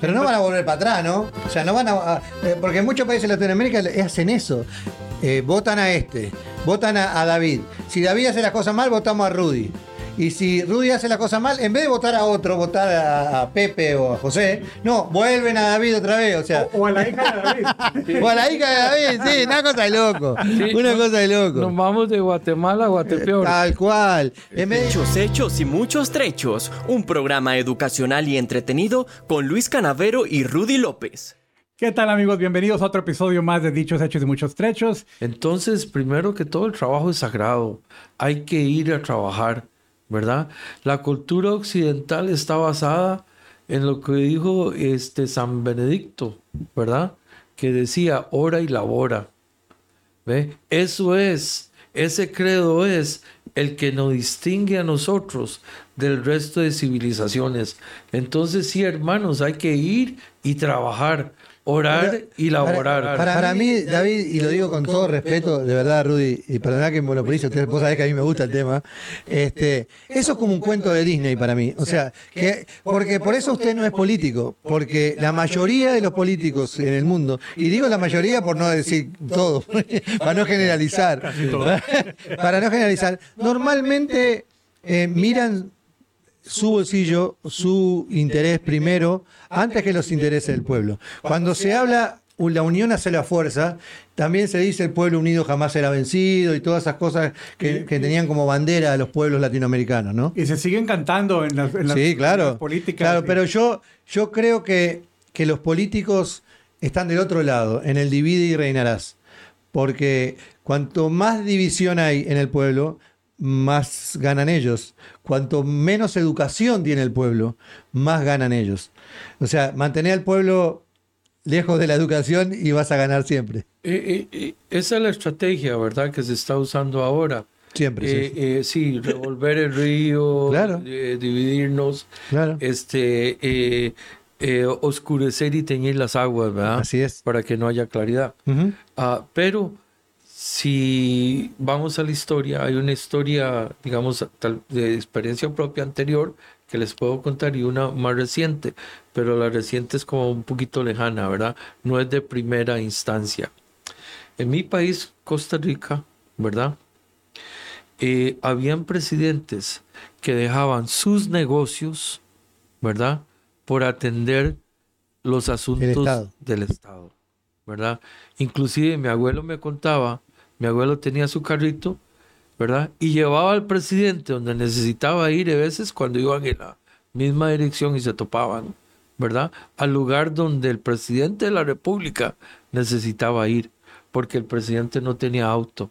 Pero no van a volver para atrás, ¿no? O sea, no van a. Eh, porque en muchos países de Latinoamérica hacen eso. Eh, votan a este, votan a, a David. Si David hace las cosas mal, votamos a Rudy. Y si Rudy hace la cosa mal, en vez de votar a otro, votar a, Pepe o a José, no, vuelven a David otra vez. O, sea. o, a la hija de David. o a la hija de David, sí, una cosa de loco. una cosa de loco. Nos vamos de Guatemala a Guatepeor. Tal cual. Hechos, hechos y muchos trechos. Un programa educacional y entretenido con Luis Canavero y Rudy López. ¿Qué tal amigos? Bienvenidos a otro episodio más de Dichos, Hechos y Muchos Trechos. Entonces, primero que todo, el trabajo es sagrado. Hay que ir a trabajar. ¿Verdad? La cultura occidental está basada en lo que dijo este San Benedicto, ¿verdad? Que decía, ora y labora. ¿Ve? Eso es, ese credo es el que nos distingue a nosotros del resto de civilizaciones. Entonces, sí, hermanos, hay que ir y trabajar. Orar y laborar. Para, mí, David, y lo digo con todo respeto, de verdad, Rudy, y perdona que monopolice, ustedes vos sabés que a mí me gusta el tema. Este, eso es como un cuento de Disney para mí. O sea, que, porque por eso usted no es político, porque la mayoría de los políticos en el mundo, y digo la mayoría por no decir todo, para no generalizar, para no generalizar, normalmente eh, miran su bolsillo, su interés primero, antes que los intereses del pueblo. Cuando se habla la unión hace la fuerza, también se dice el pueblo unido jamás será vencido y todas esas cosas que, tenían como bandera a los pueblos latinoamericanos, ¿no? Y se siguen cantando en las, sí, claro, políticas. Claro, pero yo, yo creo que, que los políticos están del otro lado, en el divide y reinarás. Porque cuanto más división hay en el pueblo, más ganan ellos. Cuanto menos educación tiene el pueblo, más ganan ellos. O sea, mantener al pueblo lejos de la educación y vas a ganar siempre. esa es la estrategia, ¿verdad?, que se está usando ahora. Siempre. sí, eh, sí. revolver el río, eh, dividirnos, este, eh, oscurecer y teñir las aguas, ¿verdad? Así es. Para que no haya claridad. Ah, pero si vamos a la historia, hay una historia, digamos, de experiencia propia anterior que les puedo contar y una más reciente, pero la reciente es como un poquito lejana, ¿verdad? No es de primera instancia. En mi país, Costa Rica, ¿verdad? Eh, habían presidentes que dejaban sus negocios, ¿verdad? Por atender los asuntos del Estado, ¿verdad? Inclusive mi abuelo me contaba mi abuelo tenía su carrito, ¿verdad? Y llevaba al presidente donde necesitaba ir a veces cuando iban en la misma dirección y se topaban, ¿verdad? Al lugar donde el presidente de la República necesitaba ir, porque el presidente no tenía auto,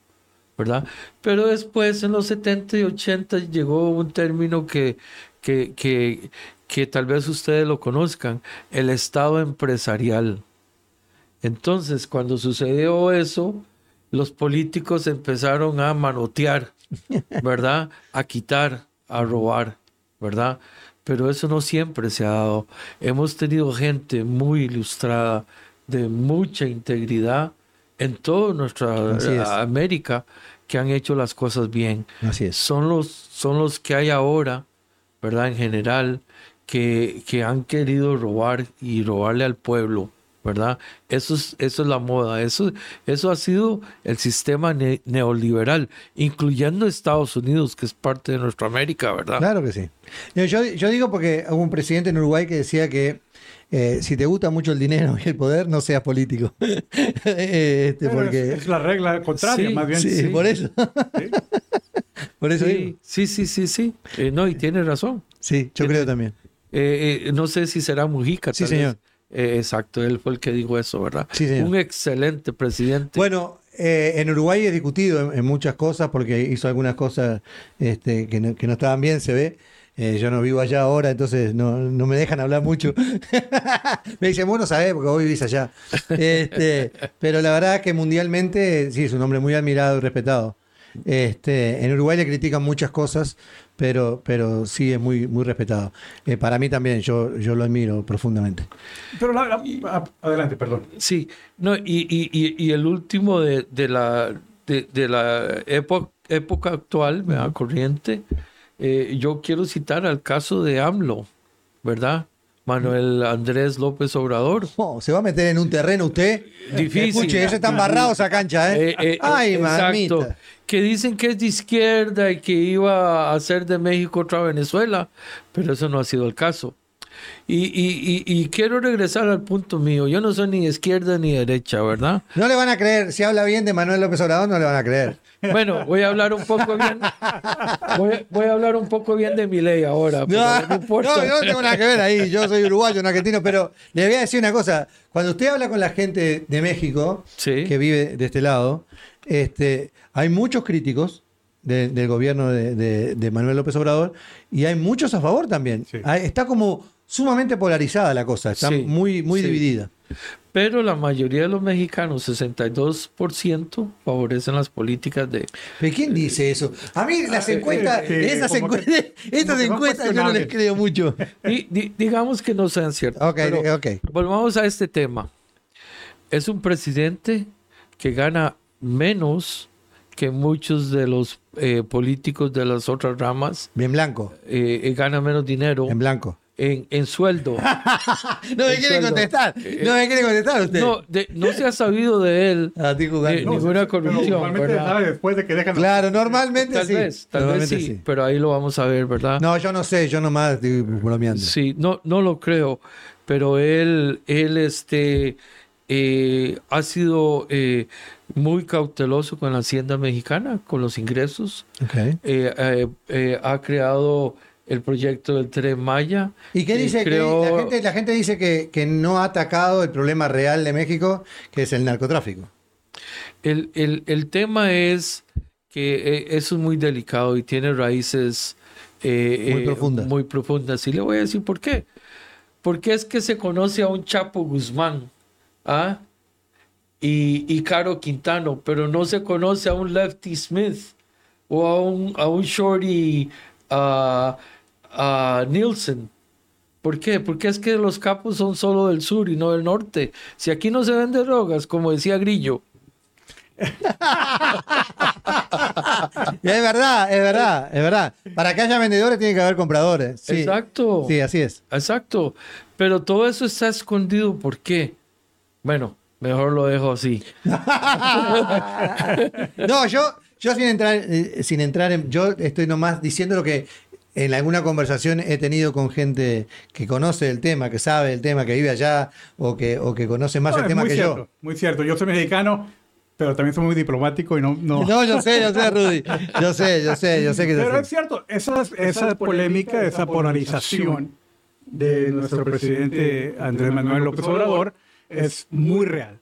¿verdad? Pero después, en los 70 y 80, llegó un término que, que, que, que tal vez ustedes lo conozcan, el Estado empresarial. Entonces, cuando sucedió eso, los políticos empezaron a manotear, ¿verdad? A quitar, a robar, ¿verdad? Pero eso no siempre se ha dado. Hemos tenido gente muy ilustrada, de mucha integridad en toda nuestra América que han hecho las cosas bien. Así es. Son los, son los que hay ahora, ¿verdad? En general, que, que han querido robar y robarle al pueblo ¿verdad? Eso es, eso es la moda, eso, eso ha sido el sistema neoliberal, incluyendo Estados Unidos, que es parte de nuestra América, ¿verdad? Claro que sí. Yo, yo digo porque hubo un presidente en Uruguay que decía que eh, si te gusta mucho el dinero y el poder, no seas político. este, porque... es, la regla contraria, más bien. Sí, por eso. por eso sí, sí, sí, sí, sí. Eh, no, y tiene razón. Sí, yo creo también. Eh, no sé si será Mujica. Sí, señor. Eh, exacto, él fue el que dijo eso, ¿verdad? Sí, Un excelente presidente. Bueno, eh, en Uruguay he discutido en, muchas cosas porque hizo algunas cosas este, que, no, estaban bien, se ve. Eh, yo no vivo allá ahora, entonces no, me dejan hablar mucho. me dicen, bueno, sabés, porque vos vivís allá. Este, pero la verdad es que mundialmente, sí, es un hombre muy admirado y respetado. Este, en Uruguay le critican muchas cosas, pero, pero sí es muy, muy respetado. Eh, para mí también, yo, yo lo admiro profundamente. Pero adelante, perdón. Sí, no, y, y, y el último de, de la, de, la época, época actual, corriente, eh, yo quiero citar al caso de AMLO, ¿verdad? Manuel Andrés López Obrador. Oh, se va a meter en un terreno usted. Difícil. Escuche, ese está embarrado esa cancha, ¿eh? Eh, eh, Ay, exacto. mamita. Que dicen que es de izquierda y que iba a hacer de México otra Venezuela, pero eso no ha sido el caso. Y, y- y- y quiero regresar al punto mío. Yo no soy ni izquierda ni derecha, ¿verdad? No le van a creer. Si habla bien de Manuel López Obrador, no le van a creer. Bueno, voy a hablar un poco bien. Voy, a- voy a hablar un poco bien de mi ley ahora. pero No, no importa. no, yo no tengo nada que ver ahí. Yo soy uruguayo, no argentino, pero le voy a decir una cosa. Cuando usted habla con la gente de México, Sí. que vive de este lado, este, hay muchos críticos de- del gobierno de, de- de Manuel López Obrador y hay muchos a favor también. Sí. Está como sumamente polarizada la cosa, está Sí, muy, muy sí. dividida. Pero la mayoría de los mexicanos, 62%, favorecen las políticas de... ¿Pero quién dice eso? A mí las encuestas, eh, eh, esas que- encuestas, estas que son encuestas yo no les creo mucho. Di- di- digamos que no sean ciertas. Ok, pero ok. Volvamos a este tema. Es un presidente que gana menos que muchos de los eh, políticos de las otras ramas. Bien blanco, eh, eh, gana menos dinero en blanco. En, en sueldo. No me quiere contestar. Eh, No me quiere contestar usted. No, de- no se ha sabido de él. Ah. Eh, No, ninguna corrupción, normalmente sabe después de que dejan Claro, normalmente Tal sí. vez, tal vez sí, pero ahí lo vamos a ver, ¿verdad? No, yo no sé, yo nomás estoy bromeando. Sí, no, no lo creo, pero él, él este, eh, ha sido eh, muy cauteloso con la hacienda mexicana, con los ingresos. Eh, eh, eh, ha creado el proyecto del Tren Maya. ¿Y qué Eh, dice? que creó- la, gente, la gente dice que, que no ha atacado el problema real de México, que es el narcotráfico. El, el- el tema es que eh, eso es muy delicado y tiene raíces eh, Muy eh, profundas. muy profundas. Y le voy a decir por qué. Porque es que se conoce a un Chapo Guzmán ¿ah? y, y Caro Quintano, pero no se conoce a un Lefty Smith o a un, a un Shorty ah, ah, Nielsen. ¿Por qué? Porque es que los capos son solo del sur y no del norte. Si aquí no se vende drogas, como decía Grillo, es verdad, es verdad, es verdad. Para que haya vendedores tiene que haber compradores. Sí. Exacto. Sí, así es. Exacto. Pero todo eso está escondido. ¿Por qué? Bueno, mejor lo dejo así. No, yo, yo sin entrar, eh, sin entrar en, yo estoy nomás diciendo lo que en alguna conversación he tenido con gente que conoce el tema, que sabe el tema, que vive allá o que, o que conoce más No, el tema que cierto, yo. Muy cierto. Yo soy mexicano, pero también soy muy diplomático y no. no. No, yo sé, yo sé, Rudy. Yo sé, yo sé, yo sé que Pero es cierto, esa, esa polémica, esa polarización de nuestro presidente Andrés Manuel López Obrador es muy real.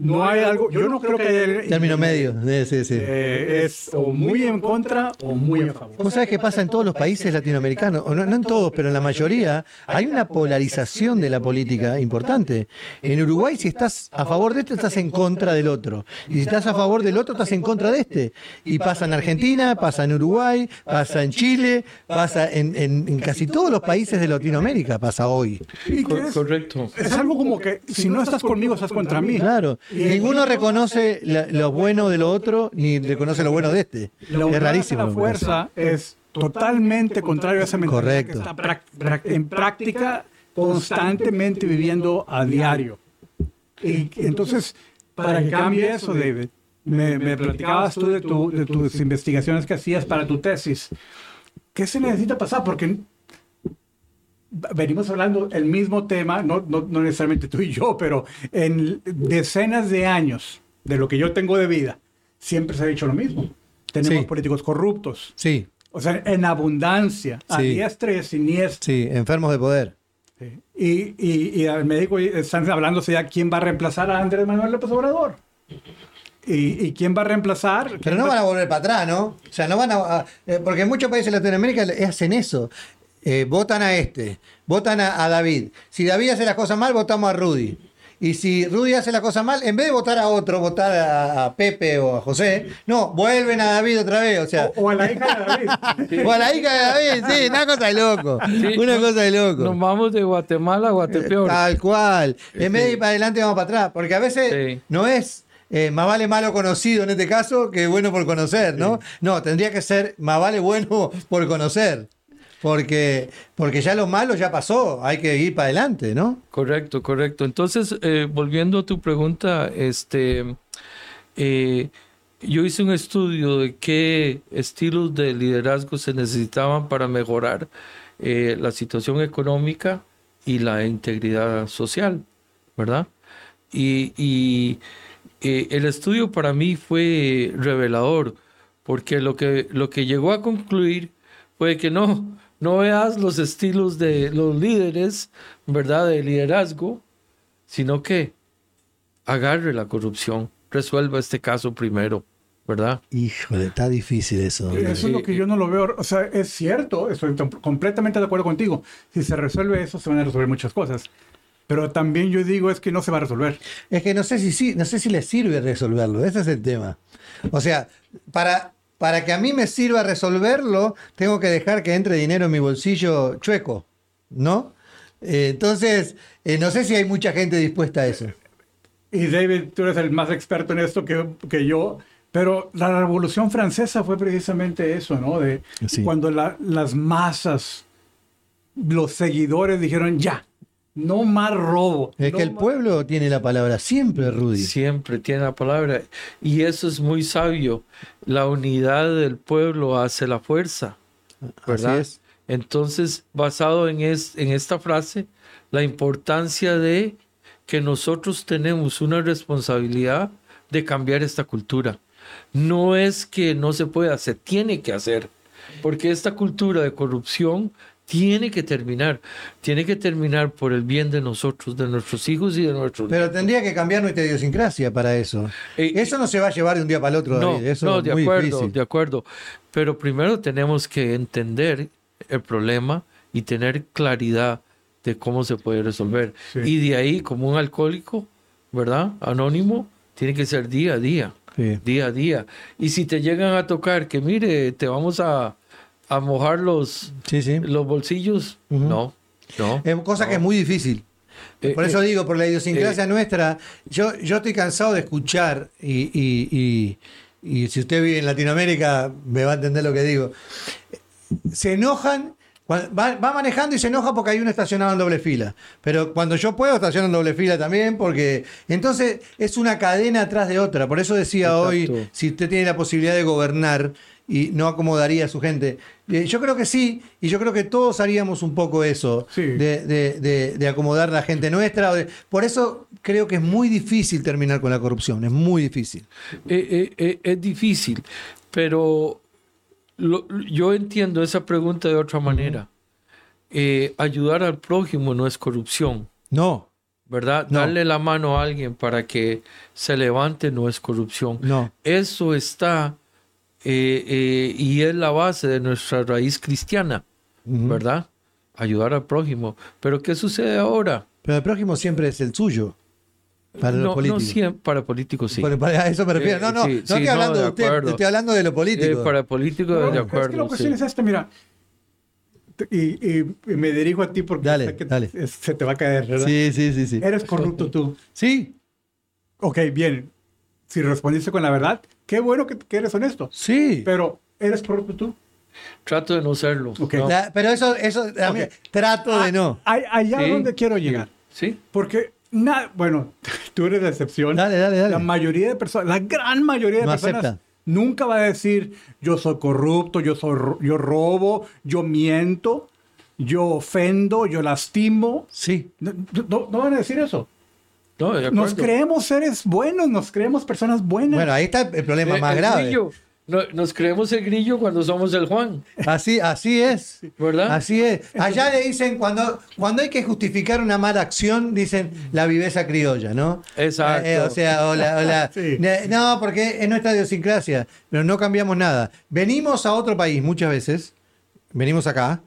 No hay algo, yo no creo que haya Término medio. Sí, sí, sí. Eh, es o muy en contra o muy a favor. ¿Vos sabés qué pasa en todos los países latinoamericanos? O no, no en todos, pero en la mayoría hay una polarización de la política importante. En Uruguay, si estás a favor de este, estás en contra del otro. Y si estás a favor del otro, estás en contra de este. Y pasa en Argentina, pasa en Uruguay, pasa en Chile, pasa en, en- en casi todos los países de Latinoamérica, pasa hoy. Y es, correcto. es algo como que si no estás conmigo, estás contra mí. Claro. Ninguno reconoce la- lo bueno de lo otro, ni reconoce lo bueno de este. La Es rarísimo. a la lo fuerza es totalmente contrario a esa mentalidad Correcto. que está en práctica constantemente viviendo a diario. Y entonces, para que cambie eso, David, me, me platicabas tú de, tu- de tus investigaciones que hacías para tu tesis. ¿Qué se necesita pasar? Porque venimos hablando el mismo tema, no, no, no necesariamente tú y yo, pero en decenas de años de lo que yo tengo de vida, siempre se ha dicho lo mismo. Tenemos Sí. políticos corruptos, Sí, o sea, en abundancia, a Sí. diestra y a siniestra. sí, enfermos de poder. Y, y, y al médico están hablando ya quién va a reemplazar a Andrés Manuel López Obrador. Y, y quién va a reemplazar. Pero no van a volver para atrás, ¿no? O sea, no van a. a- eh, porque en muchos países de Latinoamérica hacen eso. Eh, votan a este, votan a, a David. Si David hace las cosas mal, votamos a Rudy. Y si Rudy hace las cosas mal, en vez de votar a otro, votar a, a Pepe o a José, no, vuelven a David otra vez. O sea, O, o a la hija de David. o a la hija de David, sí, una cosa de loco. Sí, una no- cosa de loco. Nos vamos de Guatemala a Guatepeor. Tal cual. En vez de Sí. ir para adelante, vamos para atrás. Porque a veces Sí. no es eh, más vale malo conocido en este caso que bueno por conocer, ¿no? No, tendría que ser más vale bueno por conocer. Porque, porque ya lo malo ya pasó, hay que ir para adelante, ¿no? Correcto, correcto. Entonces, eh, volviendo a tu pregunta, este, eh, yo hice un estudio de qué estilos de liderazgo se necesitaban para mejorar eh, la situación económica y la integridad social, ¿verdad? Y, y el estudio para mí fue revelador, porque lo que, lo que llegó a concluir fue que no, no veas los estilos de los líderes, ¿verdad? De liderazgo, sino que agarre la corrupción, resuelva este caso primero, ¿verdad? Híjole, está difícil eso. Eso es lo que yo no lo veo. O sea, es cierto, estoy completamente de acuerdo contigo. Si se resuelve eso, se van a resolver muchas cosas. Pero también yo digo es que no se va a resolver. Es que no sé si sí, no sé si le sirve resolverlo, ese es el tema. O sea, para, para que a mí me sirva resolverlo, tengo que dejar que entre dinero en mi bolsillo chueco, ¿no? Eh, entonces, eh, no sé si hay mucha gente dispuesta a eso. Y David, tú eres el más experto en esto que, que yo. Pero la Revolución Francesa fue precisamente eso, ¿no? De Sí. cuando la- las masas, los seguidores dijeron, ya, no más robo. Es no que el más-". pueblo tiene la palabra siempre, Rudy. Siempre tiene la palabra. Y eso es muy sabio. La unidad del pueblo hace la fuerza, ¿verdad? Así es. Entonces, basado en, es- en esta frase, la importancia de que nosotros tenemos una responsabilidad de cambiar esta cultura. No es que no se pueda, se tiene que hacer, porque esta cultura de corrupción tiene que terminar, tiene que terminar por el bien de nosotros, de nuestros hijos y de nuestros Pero tendría que cambiar nuestra idiosincrasia para eso. Eh, eso no se va a llevar de un día para el otro, No, David. Eso no, es de muy acuerdo, difícil. de acuerdo. Pero primero tenemos que entender el problema y tener claridad de cómo se puede resolver. Sí. Y de ahí, como un alcohólico, ¿verdad? Anónimo, tiene que ser día a día, Sí. día a día. Y si te llegan a tocar que, mire, te vamos a, a mojar los, Sí, sí. los bolsillos, no, no. Es cosa que es muy difícil. Eh, Por eso eh, digo, por la idiosincrasia nuestra, yo, yo estoy cansado de escuchar y, y- y- y si usted vive en Latinoamérica me va a entender lo que digo. Se enojan, va, va manejando y se enoja porque hay uno estacionado en doble fila. Pero cuando yo puedo estaciono en doble fila también porque entonces es una cadena atrás de otra. Por eso decía hoy, si usted tiene la posibilidad de gobernar y no acomodaría a su gente. Eh, yo creo que sí, y yo creo que todos haríamos un poco eso, Sí. de, de- de- de acomodar la gente nuestra. por eso creo que es muy difícil terminar con la corrupción, es muy difícil. Eh, eh, es difícil, pero lo- yo entiendo esa pregunta de otra manera. Ayudar al prójimo no es corrupción, No, ¿verdad? No. Darle la mano a alguien para que se levante no es corrupción. no. Eso está eh, eh, y es la base de nuestra raíz cristiana, Ujú. ¿verdad? Ayudar al prójimo. Pero ¿qué sucede ahora? Pero el prójimo siempre es el suyo, para no, los políticos. no siempre, para políticos sí. Bueno, para eso me refiero. Eh, no, no, sí, no sí, estoy no, hablando de de usted, acuerdo. estoy hablando de lo Eh, político. para políticos No, de es que la acuerdo. cuestión sí. es esta, mira. Y, y- y me dirijo a ti porque Dale, que dale. se te va a caer, ¿verdad? Sí, sí, sí, sí. Eres corrupto tú. Sí, Ok, bien. Si respondiste con la verdad, qué bueno que, que eres honesto. sí. Pero, ¿eres corrupto tú? Trato de no serlo. Ok. ¿no? La- pero eso, eso, a mí- trato de no. Allá Sí. es donde quiero llegar. Sí. Porque, na- bueno, tú eres la excepción. Dale, dale, dale. La mayoría de personas, la gran mayoría de No personas acepta. nunca va a decir yo soy corrupto, yo soy yo robo, yo miento, yo ofendo, yo lastimo. Sí. No, no- no van a decir eso. No, Nos creemos seres buenos, nos creemos personas buenas. Bueno, ahí está el problema Eh, más el grave. grillo. No- nos creemos el grillo cuando somos el Juan, Así, así es. ¿verdad? Así es. Allá le dicen, cuando, cuando hay que justificar una mala acción, dicen la viveza criolla, ¿no? Exacto. Eh, o sea, o la- o la- Sí. Ne- No, porque es nuestra idiosincrasia, pero no cambiamos nada. Venimos a otro país muchas veces, venimos acá,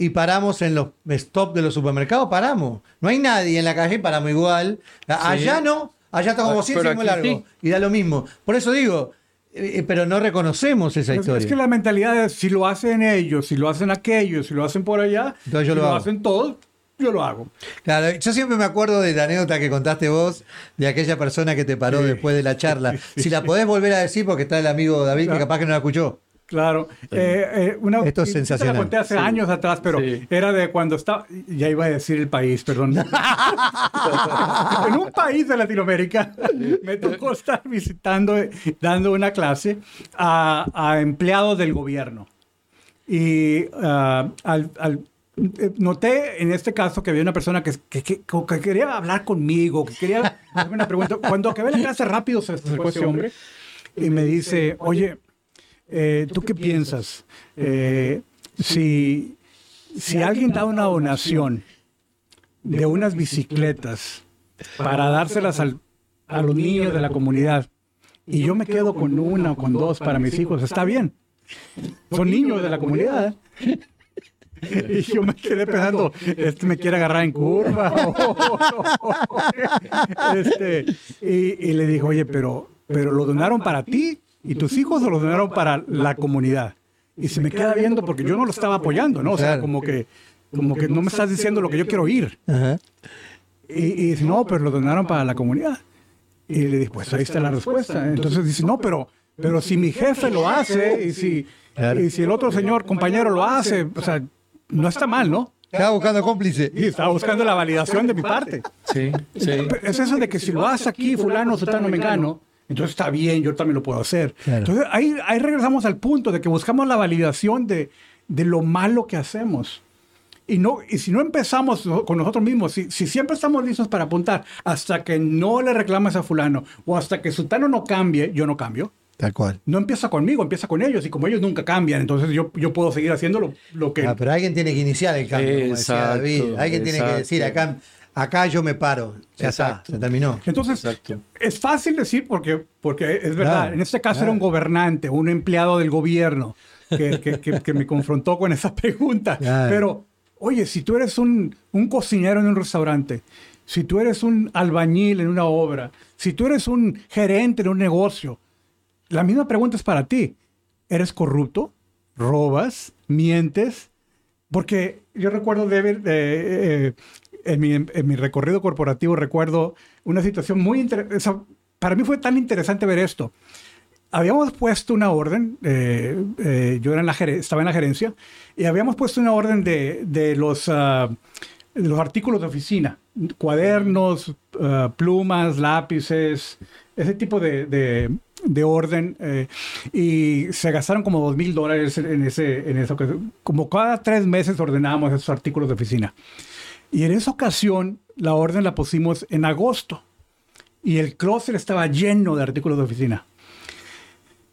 y paramos en los stop de los supermercados, paramos. No hay nadie en la calle, paramos igual. Allá no, allá está como Ah, 100 pero seguimos aquí largo. sí. Y da lo mismo. Por eso digo, eh, eh, pero no reconocemos esa Es, historia. es que la mentalidad es si lo hacen ellos, si lo hacen aquellos, si lo hacen por allá, Entonces yo si lo hago. hacen todos, yo lo hago. Claro, yo siempre me acuerdo de la anécdota que contaste vos, de aquella persona que te paró Sí. después de la charla. Si la podés volver a decir, porque está el amigo David, que capaz que no la escuchó. Claro. Eh, eh, una, Esto es sensacional. la conté hace Sí. años atrás, pero Sí. era de cuando estaba. Ya iba a decir el país, perdón. en un país de Latinoamérica me tocó estar visitando, dando una clase a, a empleados del gobierno. Y ah, al- al- eh, noté en este caso que había una persona que, que- que- que quería hablar conmigo, que quería hacerme una pregunta. Cuando acabé la clase rápido se acercó ese hombre y me dice, oye, eh, ¿tú qué piensas? Eh, si, si alguien da una donación de unas bicicletas para dárselas al- a los niños de la comunidad y yo me quedo con una o con dos para mis hijos, está bien. Son niños de la comunidad. Y yo me quedé pensando, este me quiere agarrar en curva. Este, y, y le dijo, oye, pero, pero lo donaron para ti y tus hijos o lo donaron para la comunidad. Y se me queda viendo porque yo no lo estaba apoyando, ¿no? O sea, como que, como que no me estás diciendo lo que yo quiero oír. Ajá. Y, y dice, no, pero lo donaron para la comunidad. Y le dije, pues ahí está la respuesta. Entonces dice, no, pero, pero si mi jefe lo hace y si, y si el otro señor compañero lo hace, o sea, no está mal, ¿no? Estaba buscando cómplice. Y estaba buscando la validación de mi parte. Sí, sí. Es eso de que si lo hace aquí, fulano, sotano, mengano, entonces está bien, yo también lo puedo hacer. Claro. Entonces ahí, ahí regresamos al punto de que buscamos la validación de, de lo malo que hacemos. Y, no, y si no empezamos con nosotros mismos, si, si siempre estamos listos para apuntar hasta que no le reclames a fulano o hasta que sotano no cambie, yo no cambio. Tal cual. No empieza conmigo, empieza con ellos. Y como ellos nunca cambian, entonces yo, yo puedo seguir haciendo lo, lo que... Ah, pero alguien tiene que iniciar el cambio, como decía Exacto, David. Alguien tiene que exacto. decir, acá, acá yo me paro. Ya Exacto. está, se terminó. Entonces, Exacto. es fácil decir porque, porque es verdad. Claro, en este caso claro. era un gobernante, un empleado del gobierno que, que- que- que me confrontó con esa pregunta. Claro. Pero, oye, si tú eres un, un cocinero en un restaurante, si tú eres un albañil en una obra, si tú eres un gerente en un negocio, la misma pregunta es para ti. ¿Eres corrupto? ¿Robas? ¿Mientes? Porque yo recuerdo de ver, eh, eh, en, mi, en mi recorrido corporativo, recuerdo una situación muy interesante. Para mí fue tan interesante ver esto. Habíamos puesto una orden, eh, eh, yo era en la estaba en la gerencia, y habíamos puesto una orden de, de los, ah, de los artículos de oficina, cuadernos, ah, plumas, lápices, ese tipo de, de- de orden. eh, y se gastaron como dos mil dólares en, en eso. Como cada tres meses ordenábamos esos artículos de oficina. Y en esa ocasión la orden la pusimos en agosto. Y el closet estaba lleno de artículos de oficina.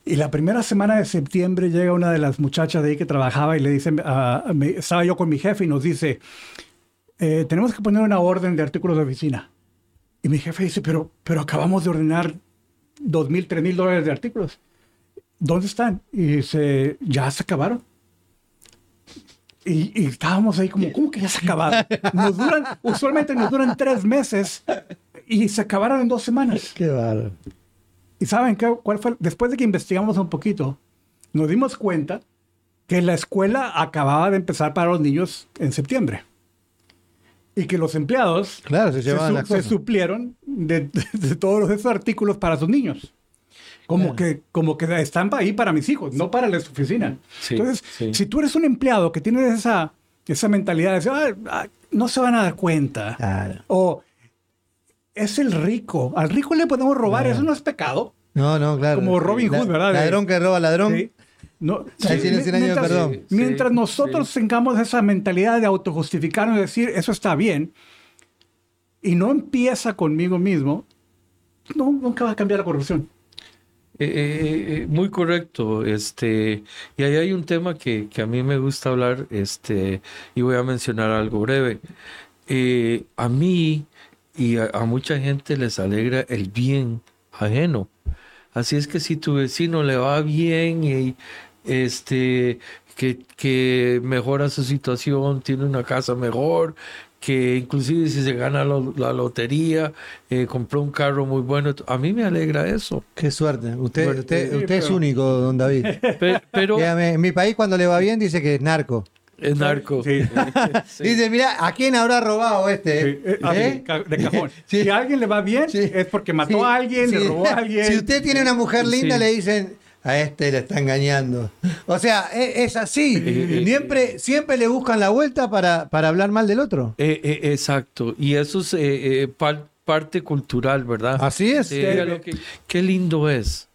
Y la primera semana de septiembre llega una de las muchachas de ahí que trabajaba y le dice, me- estaba yo con mi jefe y nos dice, eh, tenemos que poner una orden de artículos de oficina. Y mi jefe dice, pero, pero acabamos de ordenar dos mil, tres mil dólares de artículos. ¿Dónde están? Y dice, ya se acabaron. Y, y estábamos ahí como, ¿cómo que ya se acabaron? Nos duran, usualmente nos duran tres meses y se acabaron en dos semanas. Qué bárbaro. ¿Y saben qué, cuál fue? Después de que investigamos un poquito, nos dimos cuenta que la escuela acababa de empezar para los niños en septiembre. Y que los empleados Claro, se se, su- se suplieron de, de- de todos esos artículos para sus niños. Como, que, como que están ahí para mis hijos, no para la oficina. Sí, Entonces, sí. si tú eres un empleado que tiene esa, esa mentalidad de decir, "Ah, ah, no se van a dar cuenta. Claro. O es el rico. Al rico le podemos robar, Claro. eso no es pecado. No, no, claro. Como Robin La- Hood, ¿verdad? Ladrón que roba ladrón. Sí. No, tienes año de mientras, perdón. Sí, mientras sí, nosotros sí. tengamos esa mentalidad de autojustificarnos y decir, eso está bien, y no empieza conmigo mismo, no, nunca va a cambiar la corrupción. Eh, eh, eh, muy correcto. Este, y ahí hay un tema que, que a mí me gusta hablar, este, y voy a mencionar algo breve. Eh, a mí y a, a mucha gente les alegra el bien ajeno. Así es que si tu vecino le va bien y este que, que mejora su situación, tiene una casa mejor, que inclusive si se gana lo- la lotería, eh, compró un carro muy bueno, a mí me alegra eso. Qué suerte. Usted, Bueno, usted, sí, usted es único, don David. Pe- Pero Dígame, en mi país cuando le va bien dice que es narco. es narco. Sí. Sí. Dice, mira, ¿a quién habrá robado este? Sí, eh, ah, ¿Eh? sí, ca- de cajón. Sí. Si a alguien le va bien, Sí. es porque mató Sí, a alguien, le robó a alguien. Si usted tiene una mujer linda, Sí. le dicen, a este le está engañando. O sea, e- es, así. Siempre, siempre le buscan la vuelta para, para hablar mal del otro. Eh, eh, exacto. Y eso es eh, eh, par- parte cultural, ¿verdad? Así es. Eh, lo que- qué lindo es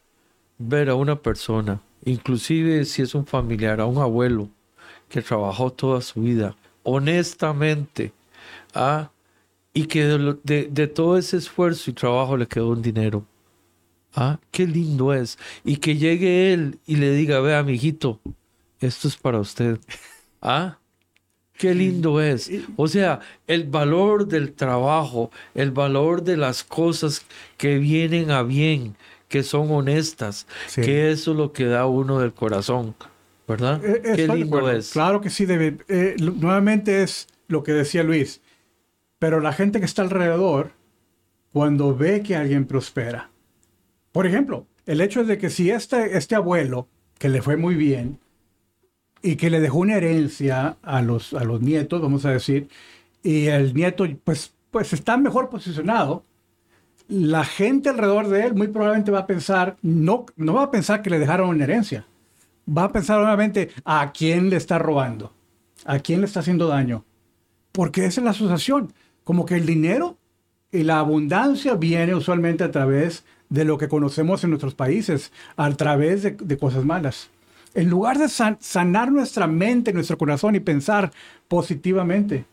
ver a una persona, inclusive si es un familiar, a un abuelo que trabajó toda su vida, honestamente, ¿ah? y que de, lo- de- de todo ese esfuerzo y trabajo le quedó un dinero. ¿Ah? Qué lindo es. Y que llegue él y le diga, vea, mijito, esto es para usted. ¿Ah? Qué lindo es. O sea, el valor del trabajo, el valor de las cosas que vienen a bien, que son honestas, Sí. que eso es lo que da uno del corazón, ¿verdad? Eh, Qué estoy de lindo es. Claro que sí, eh, nuevamente es lo que decía Luis. Pero la gente que está alrededor, cuando ve que alguien prospera. Por ejemplo, el hecho de que si este, este abuelo, que le fue muy bien, y que le dejó una herencia a los, a los nietos, vamos a decir, y el nieto pues, pues está mejor posicionado, la gente alrededor de él muy probablemente va a pensar, no, no va a pensar que le dejaron una herencia, va a pensar nuevamente a quién le está robando, a quién le está haciendo daño, porque esa es la asociación, como que el dinero y la abundancia viene usualmente a través de lo que conocemos en nuestros países, a través de, cosas malas. En lugar de san- sanar nuestra mente, nuestro corazón y pensar positivamente,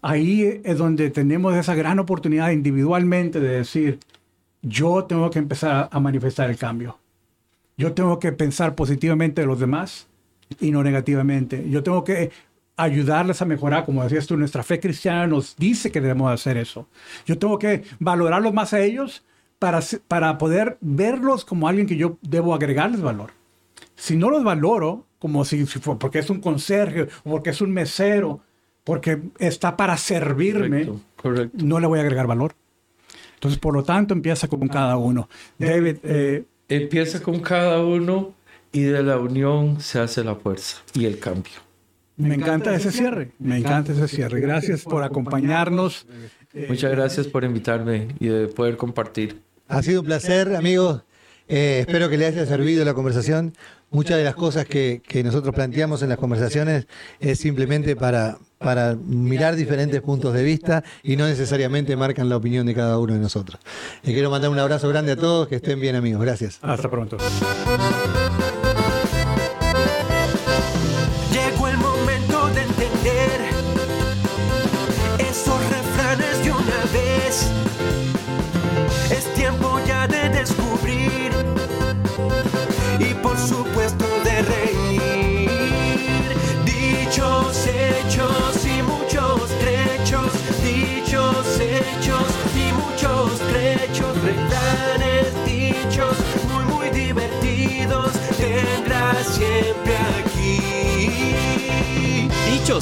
ahí es donde tenemos esa gran oportunidad individualmente de decir, yo tengo que empezar a manifestar el cambio. Yo tengo que pensar positivamente de los demás y no negativamente. Yo tengo que ayudarles a mejorar, como decías tú, nuestra fe cristiana nos dice que debemos hacer eso. Yo tengo que valorarlos más a ellos para, para poder verlos como alguien que yo debo agregarles valor. Si no los valoro, como si, si fue porque es un conserje o porque es un mesero, porque está para servirme, Correcto, correcto. no le voy a agregar valor. Entonces, por lo tanto, empieza con cada uno. David, eh, Empieza con cada uno y de la unión se hace la fuerza y el cambio. me encanta ese cierre. Me encanta ese cierre. Gracias por acompañarnos. Muchas gracias por invitarme y de poder compartir. Ha sido un placer, amigos. Eh, espero que le haya servido la conversación. Muchas de las cosas que, que nosotros planteamos en las conversaciones es simplemente para, para mirar diferentes puntos de vista y no necesariamente marcan la opinión de cada uno de nosotros. Les quiero mandar un abrazo grande a todos, que estén bien amigos. Gracias. Hasta pronto.